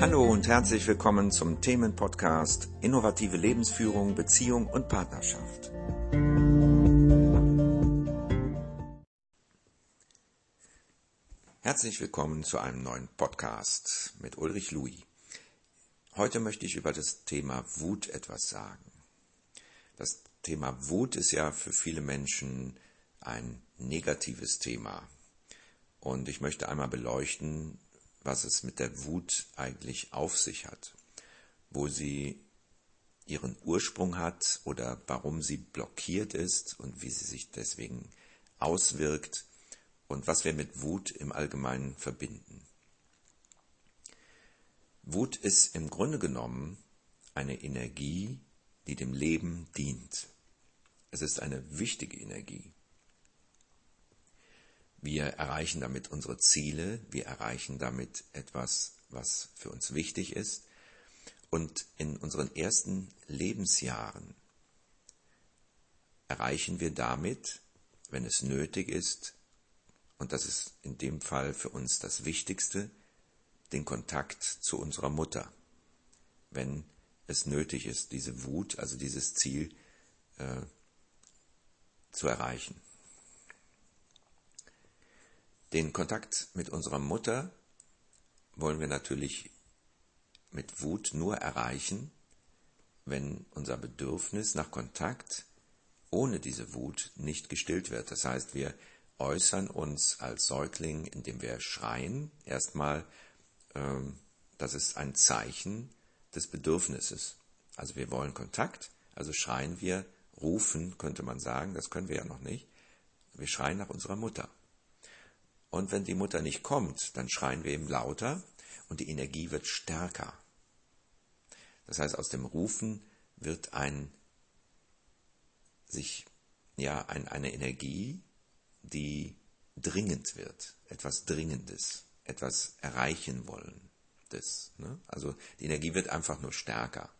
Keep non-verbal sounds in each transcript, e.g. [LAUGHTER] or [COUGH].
Hallo und herzlich willkommen zum Themenpodcast Innovative Lebensführung, Beziehung und Partnerschaft. Herzlich willkommen zu einem neuen Podcast mit Ulrich Louis. Heute möchte ich über das Thema Wut etwas sagen. Das Thema Wut ist ja für viele Menschen ein negatives Thema. Und ich möchte einmal beleuchten, was es mit der Wut eigentlich auf sich hat, wo sie ihren Ursprung hat oder warum sie blockiert ist und wie sie sich deswegen auswirkt und was wir mit Wut im Allgemeinen verbinden. Wut ist im Grunde genommen eine Energie, die dem Leben dient. Es ist eine wichtige Energie. Wir erreichen damit unsere Ziele, wir erreichen damit etwas, was für uns wichtig ist. Und in unseren ersten Lebensjahren erreichen wir damit, wenn es nötig ist, und das ist in dem Fall für uns das Wichtigste, den Kontakt zu unserer Mutter, wenn es nötig ist, diese Wut, also dieses Ziel äh, zu erreichen. Den Kontakt mit unserer Mutter wollen wir natürlich mit Wut nur erreichen, wenn unser Bedürfnis nach Kontakt ohne diese Wut nicht gestillt wird. Das heißt, wir äußern uns als Säugling, indem wir schreien. Erstmal, ähm, das ist ein Zeichen des Bedürfnisses. Also wir wollen Kontakt, also schreien wir, rufen, könnte man sagen, das können wir ja noch nicht. Wir schreien nach unserer Mutter. Und wenn die Mutter nicht kommt, dann schreien wir eben lauter und die Energie wird stärker. Das heißt, aus dem Rufen wird ein sich ja ein, eine Energie, die dringend wird, etwas Dringendes, etwas erreichen wollendes. Ne? Also die Energie wird einfach nur stärker.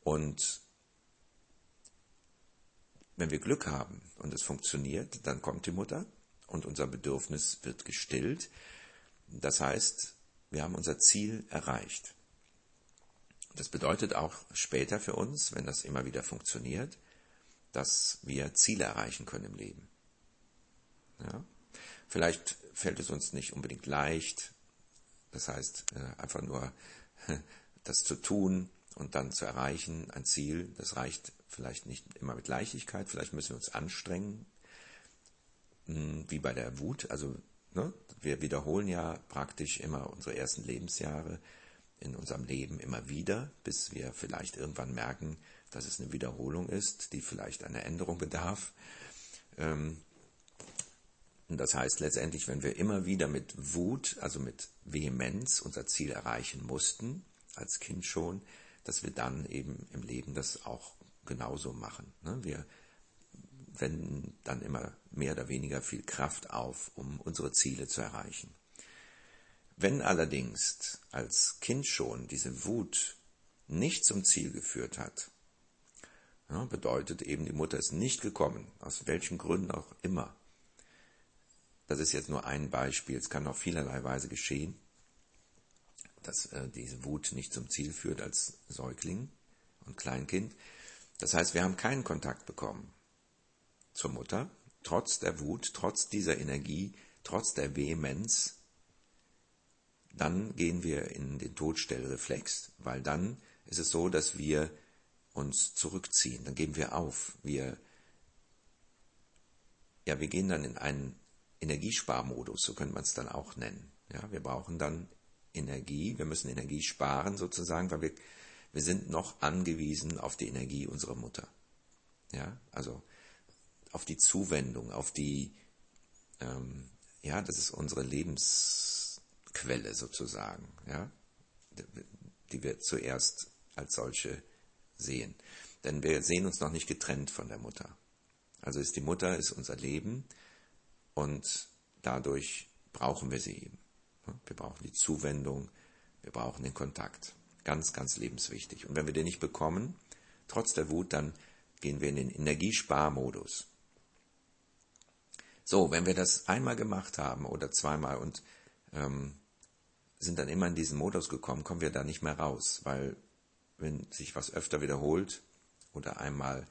Und wenn wir Glück haben und es funktioniert, dann kommt die Mutter und unser Bedürfnis wird gestillt. Das heißt, wir haben unser Ziel erreicht. Das bedeutet auch später für uns, wenn das immer wieder funktioniert, dass wir Ziele erreichen können im Leben. Ja? Vielleicht fällt es uns nicht unbedingt leicht, das heißt äh, einfach nur [LAUGHS] das zu tun und dann zu erreichen, ein Ziel, das reicht vielleicht nicht immer mit Leichtigkeit, vielleicht müssen wir uns anstrengen, wie bei der Wut. Also ne, wir wiederholen ja praktisch immer unsere ersten Lebensjahre in unserem Leben immer wieder, bis wir vielleicht irgendwann merken, dass es eine Wiederholung ist, die vielleicht einer Änderung bedarf. Ähm, das heißt letztendlich, wenn wir immer wieder mit Wut, also mit Vehemenz unser Ziel erreichen mussten, als Kind schon, dass wir dann eben im Leben das auch genauso machen. Ne? Wir wenden dann immer mehr oder weniger viel Kraft auf, um unsere Ziele zu erreichen. Wenn allerdings als Kind schon diese Wut nicht zum Ziel geführt hat, bedeutet eben, die Mutter ist nicht gekommen, aus welchen Gründen auch immer. Das ist jetzt nur ein Beispiel, es kann auf vielerlei Weise geschehen, dass äh, diese Wut nicht zum Ziel führt als Säugling und Kleinkind. Das heißt, wir haben keinen Kontakt bekommen zur Mutter, trotz der Wut, trotz dieser Energie, trotz der Vehemenz, dann gehen wir in den Todstellreflex, weil dann ist es so, dass wir uns zurückziehen, dann geben wir auf, wir, ja, wir gehen dann in einen Energiesparmodus, so könnte man es dann auch nennen. Ja, wir brauchen dann Energie, wir müssen Energie sparen sozusagen, weil wir, wir sind noch angewiesen auf die Energie unserer Mutter. Ja, also auf die Zuwendung, auf die, ähm, ja, das ist unsere Lebensquelle sozusagen, ja, die wir zuerst als solche sehen. Denn wir sehen uns noch nicht getrennt von der Mutter. Also ist die Mutter ist unser Leben und dadurch brauchen wir sie eben. Wir brauchen die Zuwendung, wir brauchen den Kontakt. Ganz, ganz lebenswichtig. Und wenn wir den nicht bekommen, trotz der Wut, dann gehen wir in den Energiesparmodus. So, wenn wir das einmal gemacht haben oder zweimal und ähm, sind dann immer in diesen Modus gekommen, kommen wir da nicht mehr raus, weil wenn sich was öfter wiederholt oder einmal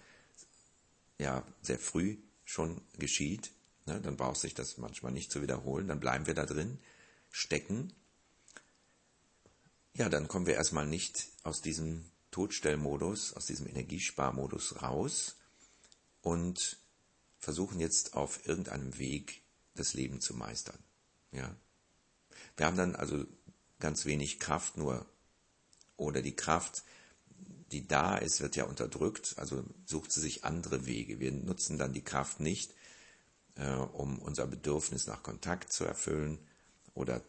ja sehr früh schon geschieht, ne, dann braucht sich das manchmal nicht zu wiederholen, dann bleiben wir da drin, stecken. Ja, dann kommen wir erstmal nicht aus diesem Totstellmodus, aus diesem Energiesparmodus raus und versuchen jetzt auf irgendeinem Weg das Leben zu meistern. Ja. Wir haben dann also ganz wenig Kraft nur oder die Kraft, die da ist, wird ja unterdrückt, also sucht sie sich andere Wege. Wir nutzen dann die Kraft nicht, äh, um unser Bedürfnis nach Kontakt zu erfüllen oder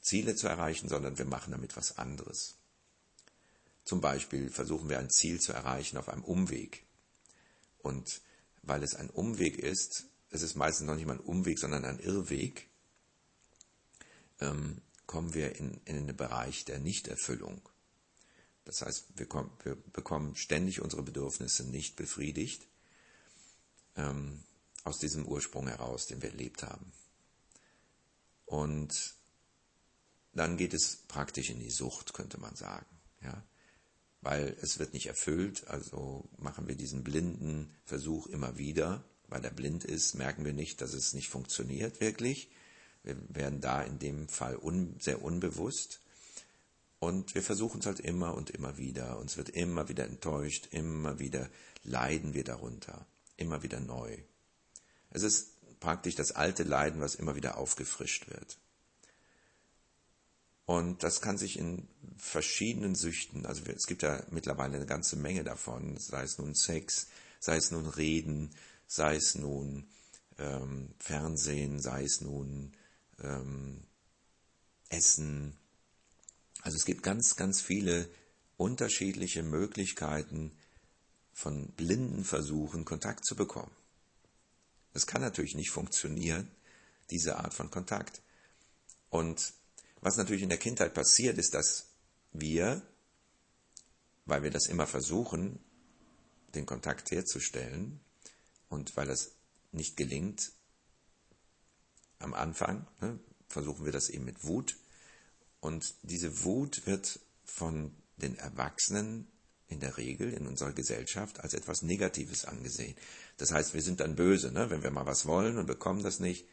Ziele zu erreichen, sondern wir machen damit was anderes. Zum Beispiel versuchen wir ein Ziel zu erreichen auf einem Umweg. Und weil es ein Umweg ist, es ist meistens noch nicht mal ein Umweg, sondern ein Irrweg, ähm, kommen wir in, in den Bereich der Nichterfüllung. Das heißt, wir, kommen, wir bekommen ständig unsere Bedürfnisse nicht befriedigt ähm, aus diesem Ursprung heraus, den wir erlebt haben. Und dann geht es praktisch in die Sucht, könnte man sagen. Ja? Weil es wird nicht erfüllt, also machen wir diesen blinden Versuch immer wieder. Weil er blind ist, merken wir nicht, dass es nicht funktioniert wirklich. Wir werden da in dem Fall un, sehr unbewusst. Und wir versuchen es halt immer und immer wieder. Uns wird immer wieder enttäuscht, immer wieder leiden wir darunter, immer wieder neu. Es ist praktisch das alte Leiden, was immer wieder aufgefrischt wird. Und das kann sich in verschiedenen Süchten, also es gibt ja mittlerweile eine ganze Menge davon, sei es nun Sex, sei es nun Reden, sei es nun ähm, Fernsehen, sei es nun ähm, Essen. Also es gibt ganz, ganz viele unterschiedliche Möglichkeiten von blinden Versuchen, Kontakt zu bekommen. Das kann natürlich nicht funktionieren, diese Art von Kontakt. Und was natürlich in der Kindheit passiert, ist, dass wir, weil wir das immer versuchen, den Kontakt herzustellen, und weil das nicht gelingt, am Anfang ne, versuchen wir das eben mit Wut. Und diese Wut wird von den Erwachsenen in der Regel in unserer Gesellschaft als etwas Negatives angesehen. Das heißt, wir sind dann böse, ne? wenn wir mal was wollen und bekommen das nicht.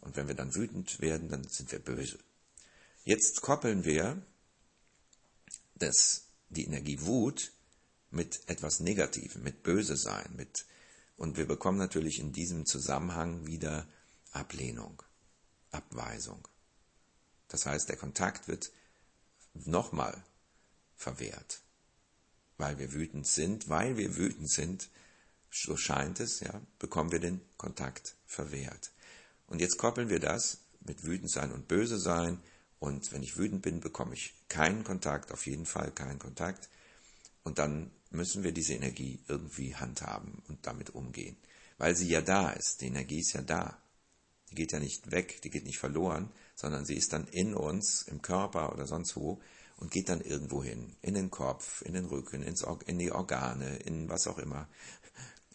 Und wenn wir dann wütend werden, dann sind wir böse. Jetzt koppeln wir das, die Energie Wut mit etwas Negativem, mit Böse sein, mit und wir bekommen natürlich in diesem Zusammenhang wieder Ablehnung, Abweisung. Das heißt, der Kontakt wird nochmal verwehrt, weil wir wütend sind, weil wir wütend sind, so scheint es, ja, bekommen wir den Kontakt verwehrt. Und jetzt koppeln wir das mit wütend sein und böse sein. Und wenn ich wütend bin, bekomme ich keinen Kontakt, auf jeden Fall keinen Kontakt. Und dann müssen wir diese Energie irgendwie handhaben und damit umgehen. Weil sie ja da ist. Die Energie ist ja da. Die geht ja nicht weg, die geht nicht verloren, sondern sie ist dann in uns, im Körper oder sonst wo und geht dann irgendwo hin. In den Kopf, in den Rücken, ins, in die Organe, in was auch immer.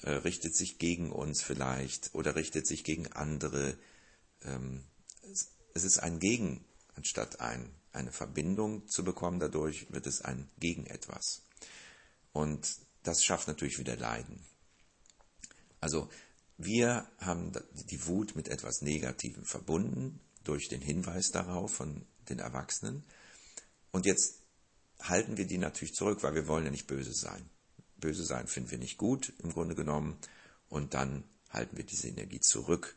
Äh, richtet sich gegen uns vielleicht oder richtet sich gegen andere. Ähm, es ist ein Gegen, anstatt ein, eine Verbindung zu bekommen. Dadurch wird es ein Gegen etwas. Und das schafft natürlich wieder Leiden. Also wir haben die Wut mit etwas Negativem verbunden durch den Hinweis darauf von den Erwachsenen. Und jetzt halten wir die natürlich zurück, weil wir wollen ja nicht böse sein. Böse sein finden wir nicht gut im Grunde genommen. Und dann halten wir diese Energie zurück.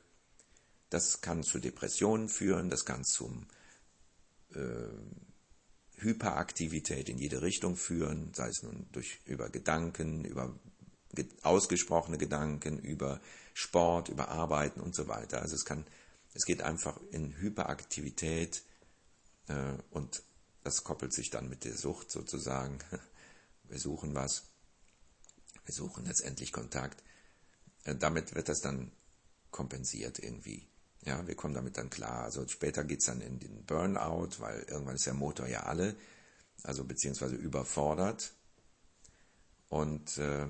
Das kann zu Depressionen führen, das kann zum äh, Hyperaktivität in jede Richtung führen, sei es nun durch, über Gedanken, über ausgesprochene Gedanken, über Sport, über Arbeiten und so weiter. Also es kann, es geht einfach in Hyperaktivität äh, und das koppelt sich dann mit der Sucht sozusagen. [LAUGHS] Wir suchen was, wir suchen letztendlich Kontakt. Äh, damit wird das dann kompensiert irgendwie. Ja, wir kommen damit dann klar. Also später geht es dann in den Burnout, weil irgendwann ist der Motor ja alle, also beziehungsweise überfordert. Und äh,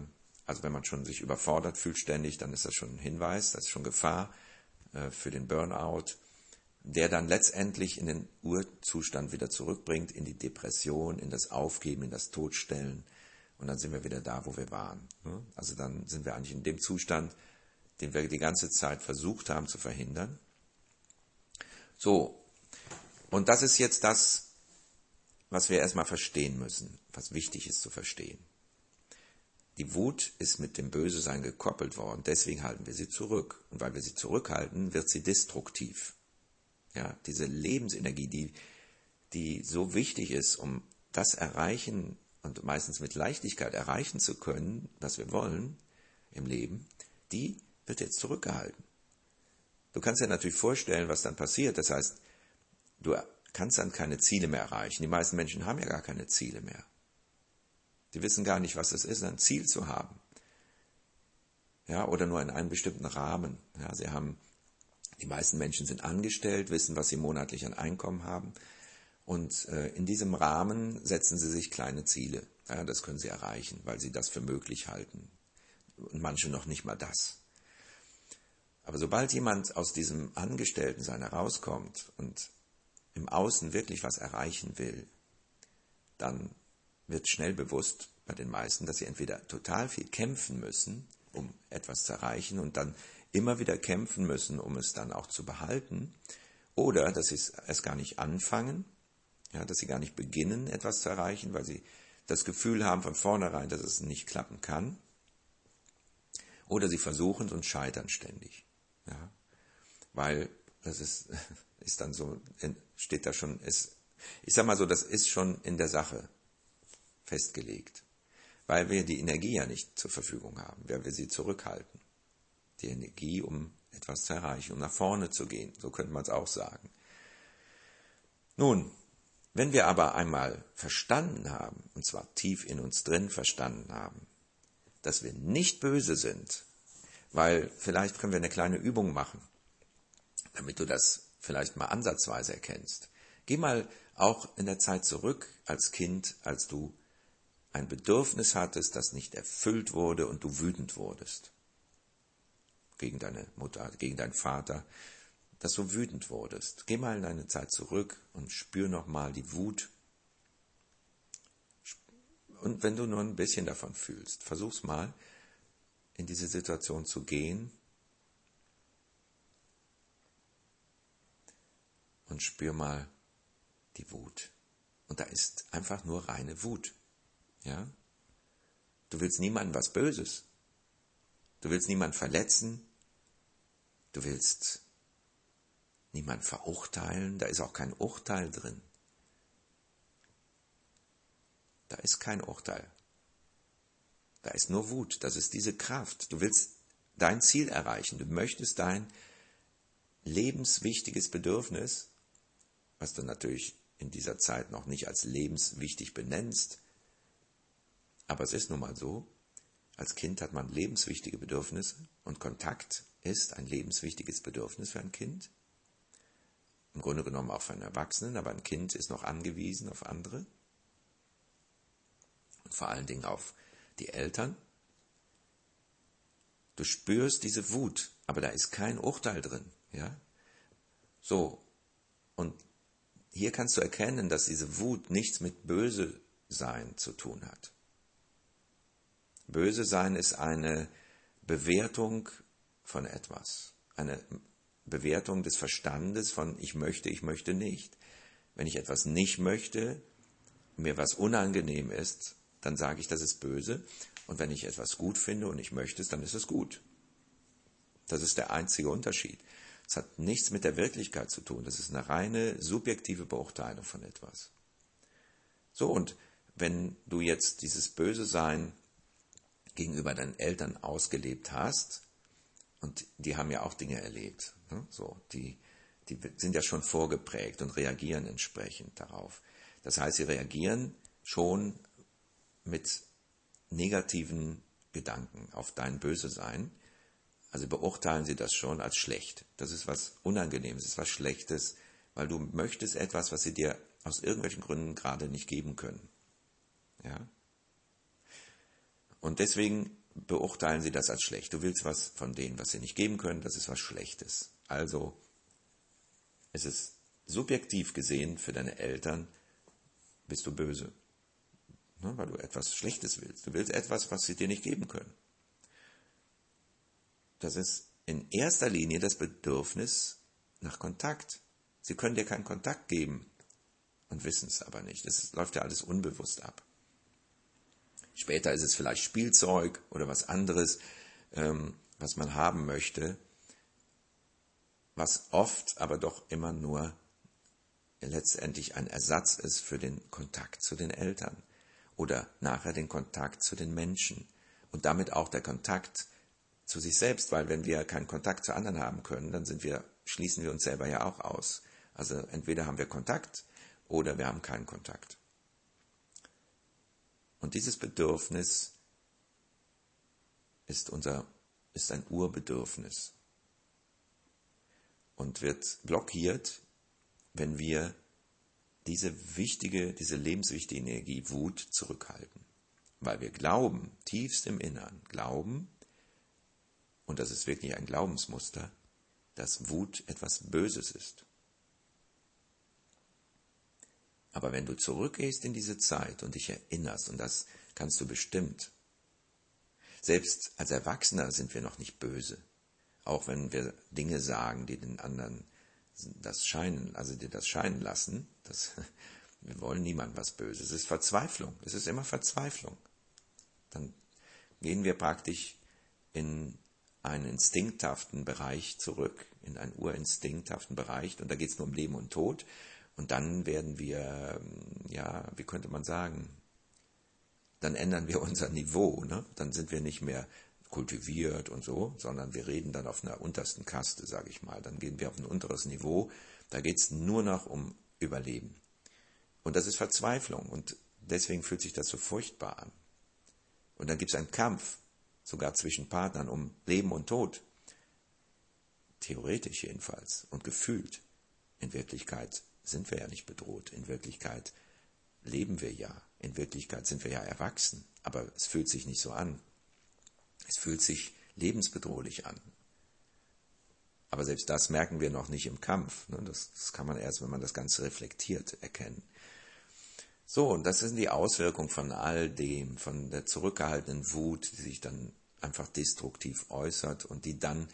also wenn man schon sich überfordert fühlt ständig, dann ist das schon ein Hinweis, das ist schon Gefahr äh, für den Burnout. der dann letztendlich in den Urzustand wieder zurückbringt, in die Depression, in das Aufgeben, in das Todstellen. Und dann sind wir wieder da, wo wir waren. Ne? Also dann sind wir eigentlich in dem Zustand, den wir die ganze Zeit versucht haben zu verhindern. So, und das ist jetzt das, was wir erstmal verstehen müssen, was wichtig ist zu verstehen. Die Wut ist mit dem Bösesein gekoppelt worden, deswegen halten wir sie zurück. Und weil wir sie zurückhalten, wird sie destruktiv. Ja, diese Lebensenergie, die, die so wichtig ist, um das erreichen und meistens mit Leichtigkeit erreichen zu können, was wir wollen im Leben, die wird jetzt zurückgehalten. Du kannst dir natürlich vorstellen, was dann passiert. Das heißt, du kannst dann keine Ziele mehr erreichen. Die meisten Menschen haben ja gar keine Ziele mehr. Die wissen gar nicht, was es ist, ein Ziel zu haben. Ja, oder nur in einem bestimmten Rahmen. Ja, sie haben, die meisten Menschen sind angestellt, wissen, was sie monatlich an Einkommen haben. Und äh, in diesem Rahmen setzen sie sich kleine Ziele. Ja, das können sie erreichen, weil sie das für möglich halten. Und manche noch nicht mal das. Aber sobald jemand aus diesem Angestelltensein herauskommt und im Außen wirklich was erreichen will, dann wird schnell bewusst bei den meisten, dass sie entweder total viel kämpfen müssen, um etwas zu erreichen und dann immer wieder kämpfen müssen, um es dann auch zu behalten, oder dass sie es gar nicht anfangen, ja, dass sie gar nicht beginnen, etwas zu erreichen, weil sie das Gefühl haben von vornherein, dass es nicht klappen kann, oder sie versuchen und scheitern ständig. Ja? Weil das ist, [LAUGHS] ist dann so, steht da schon, ist, ich sag mal so, das ist schon in der Sache festgelegt. Weil wir die Energie ja nicht zur Verfügung haben, weil wir sie zurückhalten. Die Energie, um etwas zu erreichen, um nach vorne zu gehen, so könnte man es auch sagen. Nun, wenn wir aber einmal verstanden haben, und zwar tief in uns drin verstanden haben, dass wir nicht böse sind, weil vielleicht können wir eine kleine Übung machen, damit du das vielleicht mal ansatzweise erkennst. Geh mal auch in der Zeit zurück als Kind, als du ein Bedürfnis hattest, das nicht erfüllt wurde und du wütend wurdest. Gegen deine Mutter, gegen deinen Vater, dass du wütend wurdest. Geh mal in deine Zeit zurück und spür nochmal die Wut. Und wenn du nur ein bisschen davon fühlst, versuch's mal, in diese Situation zu gehen und spür mal die Wut. Und da ist einfach nur reine Wut. Ja? Du willst niemandem was Böses. Du willst niemanden verletzen. Du willst niemanden verurteilen. Da ist auch kein Urteil drin. Da ist kein Urteil. Da ist nur Wut, das ist diese Kraft. Du willst dein Ziel erreichen, du möchtest dein lebenswichtiges Bedürfnis, was du natürlich in dieser Zeit noch nicht als lebenswichtig benennst, aber es ist nun mal so, als Kind hat man lebenswichtige Bedürfnisse und Kontakt ist ein lebenswichtiges Bedürfnis für ein Kind. Im Grunde genommen auch für einen Erwachsenen, aber ein Kind ist noch angewiesen auf andere und vor allen Dingen auf die Eltern. Du spürst diese Wut, aber da ist kein Urteil drin, ja? So. Und hier kannst du erkennen, dass diese Wut nichts mit Böse sein zu tun hat. Böse sein ist eine Bewertung von etwas, eine Bewertung des Verstandes von ich möchte, ich möchte nicht. Wenn ich etwas nicht möchte, mir was unangenehm ist, dann sage ich, das ist böse. Und wenn ich etwas gut finde und ich möchte es, dann ist es gut. Das ist der einzige Unterschied. Es hat nichts mit der Wirklichkeit zu tun. Das ist eine reine subjektive Beurteilung von etwas. So, und wenn du jetzt dieses Böse Sein gegenüber deinen Eltern ausgelebt hast, und die haben ja auch Dinge erlebt, ne? so, die, die sind ja schon vorgeprägt und reagieren entsprechend darauf. Das heißt, sie reagieren schon mit negativen Gedanken auf dein Böse sein. Also beurteilen sie das schon als schlecht. Das ist was Unangenehmes, das ist was Schlechtes, weil du möchtest etwas, was sie dir aus irgendwelchen Gründen gerade nicht geben können. Ja? Und deswegen beurteilen sie das als schlecht. Du willst was von denen, was sie nicht geben können, das ist was Schlechtes. Also ist es subjektiv gesehen für deine Eltern, bist du böse. Ne, weil du etwas Schlechtes willst. Du willst etwas, was sie dir nicht geben können. Das ist in erster Linie das Bedürfnis nach Kontakt. Sie können dir keinen Kontakt geben und wissen es aber nicht. Das läuft ja alles unbewusst ab. Später ist es vielleicht Spielzeug oder was anderes, ähm, was man haben möchte, was oft aber doch immer nur letztendlich ein Ersatz ist für den Kontakt zu den Eltern oder nachher den Kontakt zu den Menschen und damit auch der Kontakt zu sich selbst, weil wenn wir keinen Kontakt zu anderen haben können, dann sind wir, schließen wir uns selber ja auch aus. Also entweder haben wir Kontakt oder wir haben keinen Kontakt. Und dieses Bedürfnis ist unser, ist ein Urbedürfnis und wird blockiert, wenn wir diese wichtige, diese lebenswichtige Energie Wut zurückhalten. Weil wir glauben, tiefst im Innern, glauben, und das ist wirklich ein Glaubensmuster, dass Wut etwas Böses ist. Aber wenn du zurückgehst in diese Zeit und dich erinnerst, und das kannst du bestimmt, selbst als Erwachsener sind wir noch nicht böse, auch wenn wir Dinge sagen, die den anderen das scheinen, also dir das scheinen lassen, das, [LAUGHS] wir wollen niemand was Böses. Es ist Verzweiflung. Es ist immer Verzweiflung. Dann gehen wir praktisch in einen instinkthaften Bereich zurück, in einen urinstinkthaften Bereich, und da geht es nur um Leben und Tod. Und dann werden wir, ja, wie könnte man sagen, dann ändern wir [LAUGHS] unser Niveau. Ne? Dann sind wir nicht mehr kultiviert und so, sondern wir reden dann auf einer untersten Kaste, sage ich mal. Dann gehen wir auf ein unteres Niveau. Da geht es nur noch um Überleben. Und das ist Verzweiflung und deswegen fühlt sich das so furchtbar an. Und dann gibt es einen Kampf, sogar zwischen Partnern, um Leben und Tod. Theoretisch jedenfalls und gefühlt. In Wirklichkeit sind wir ja nicht bedroht. In Wirklichkeit leben wir ja. In Wirklichkeit sind wir ja erwachsen. Aber es fühlt sich nicht so an. Es fühlt sich lebensbedrohlich an. Aber selbst das merken wir noch nicht im Kampf. Ne? Das, das kann man erst, wenn man das Ganze reflektiert, erkennen. So, und das sind die Auswirkungen von all dem, von der zurückgehaltenen Wut, die sich dann einfach destruktiv äußert und die dann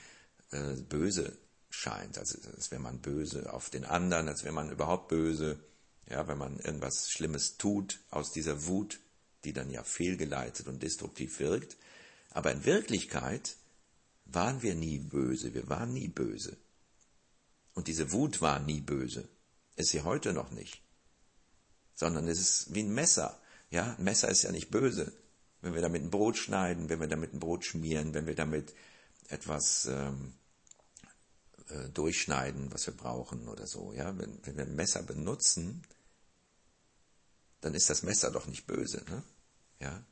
äh, böse scheint. Also als wäre man böse auf den anderen, als wäre man überhaupt böse. Ja, wenn man irgendwas Schlimmes tut aus dieser Wut, die dann ja fehlgeleitet und destruktiv wirkt, aber in Wirklichkeit waren wir nie böse, wir waren nie böse. Und diese Wut war nie böse, ist sie heute noch nicht. Sondern es ist wie ein Messer. Ja, ein Messer ist ja nicht böse. Wenn wir damit ein Brot schneiden, wenn wir damit ein Brot schmieren, wenn wir damit etwas ähm, äh, durchschneiden, was wir brauchen oder so. Ja, wenn, wenn wir ein Messer benutzen, dann ist das Messer doch nicht böse. Ne? Ja,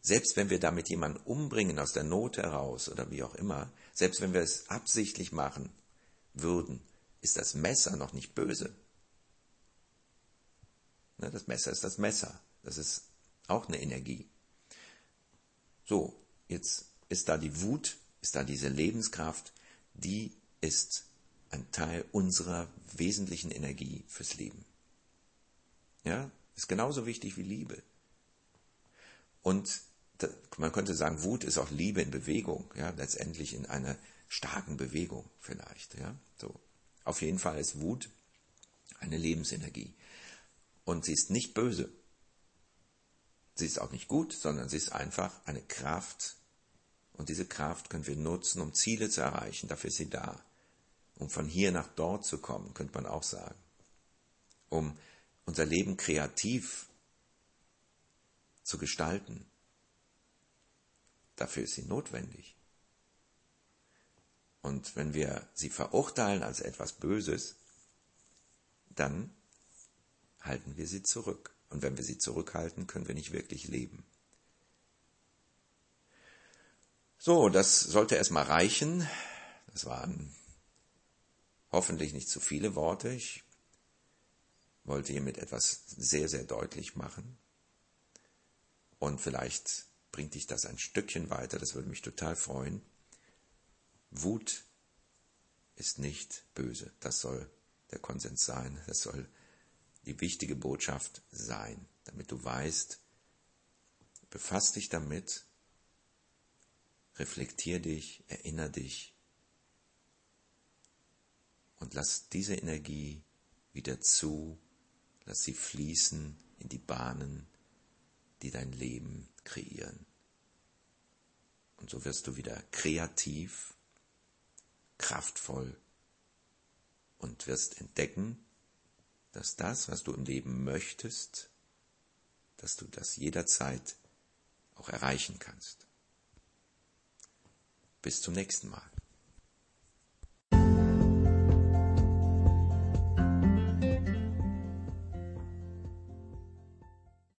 selbst wenn wir damit jemanden umbringen aus der Not heraus oder wie auch immer, selbst wenn wir es absichtlich machen würden, ist das Messer noch nicht böse. Ne, das Messer ist das Messer. Das ist auch eine Energie. So, jetzt ist da die Wut, ist da diese Lebenskraft, die ist ein Teil unserer wesentlichen Energie fürs Leben. Ja, ist genauso wichtig wie Liebe. Und man könnte sagen, Wut ist auch Liebe in Bewegung, ja, letztendlich in einer starken Bewegung vielleicht, ja, so. Auf jeden Fall ist Wut eine Lebensenergie. Und sie ist nicht böse. Sie ist auch nicht gut, sondern sie ist einfach eine Kraft. Und diese Kraft können wir nutzen, um Ziele zu erreichen. Dafür ist sie da. Um von hier nach dort zu kommen, könnte man auch sagen. Um unser Leben kreativ zu gestalten. Dafür ist sie notwendig. Und wenn wir sie verurteilen als etwas Böses, dann halten wir sie zurück. Und wenn wir sie zurückhalten, können wir nicht wirklich leben. So, das sollte erstmal reichen. Das waren hoffentlich nicht zu viele Worte. Ich wollte hiermit etwas sehr, sehr deutlich machen. Und vielleicht bringt dich das ein Stückchen weiter, das würde mich total freuen. Wut ist nicht böse, das soll der Konsens sein, das soll die wichtige Botschaft sein, damit du weißt, befass dich damit, reflektier dich, erinner dich und lass diese Energie wieder zu, lass sie fließen in die Bahnen, die dein Leben kreieren. Und so wirst du wieder kreativ, kraftvoll und wirst entdecken, dass das, was du im Leben möchtest, dass du das jederzeit auch erreichen kannst. Bis zum nächsten Mal.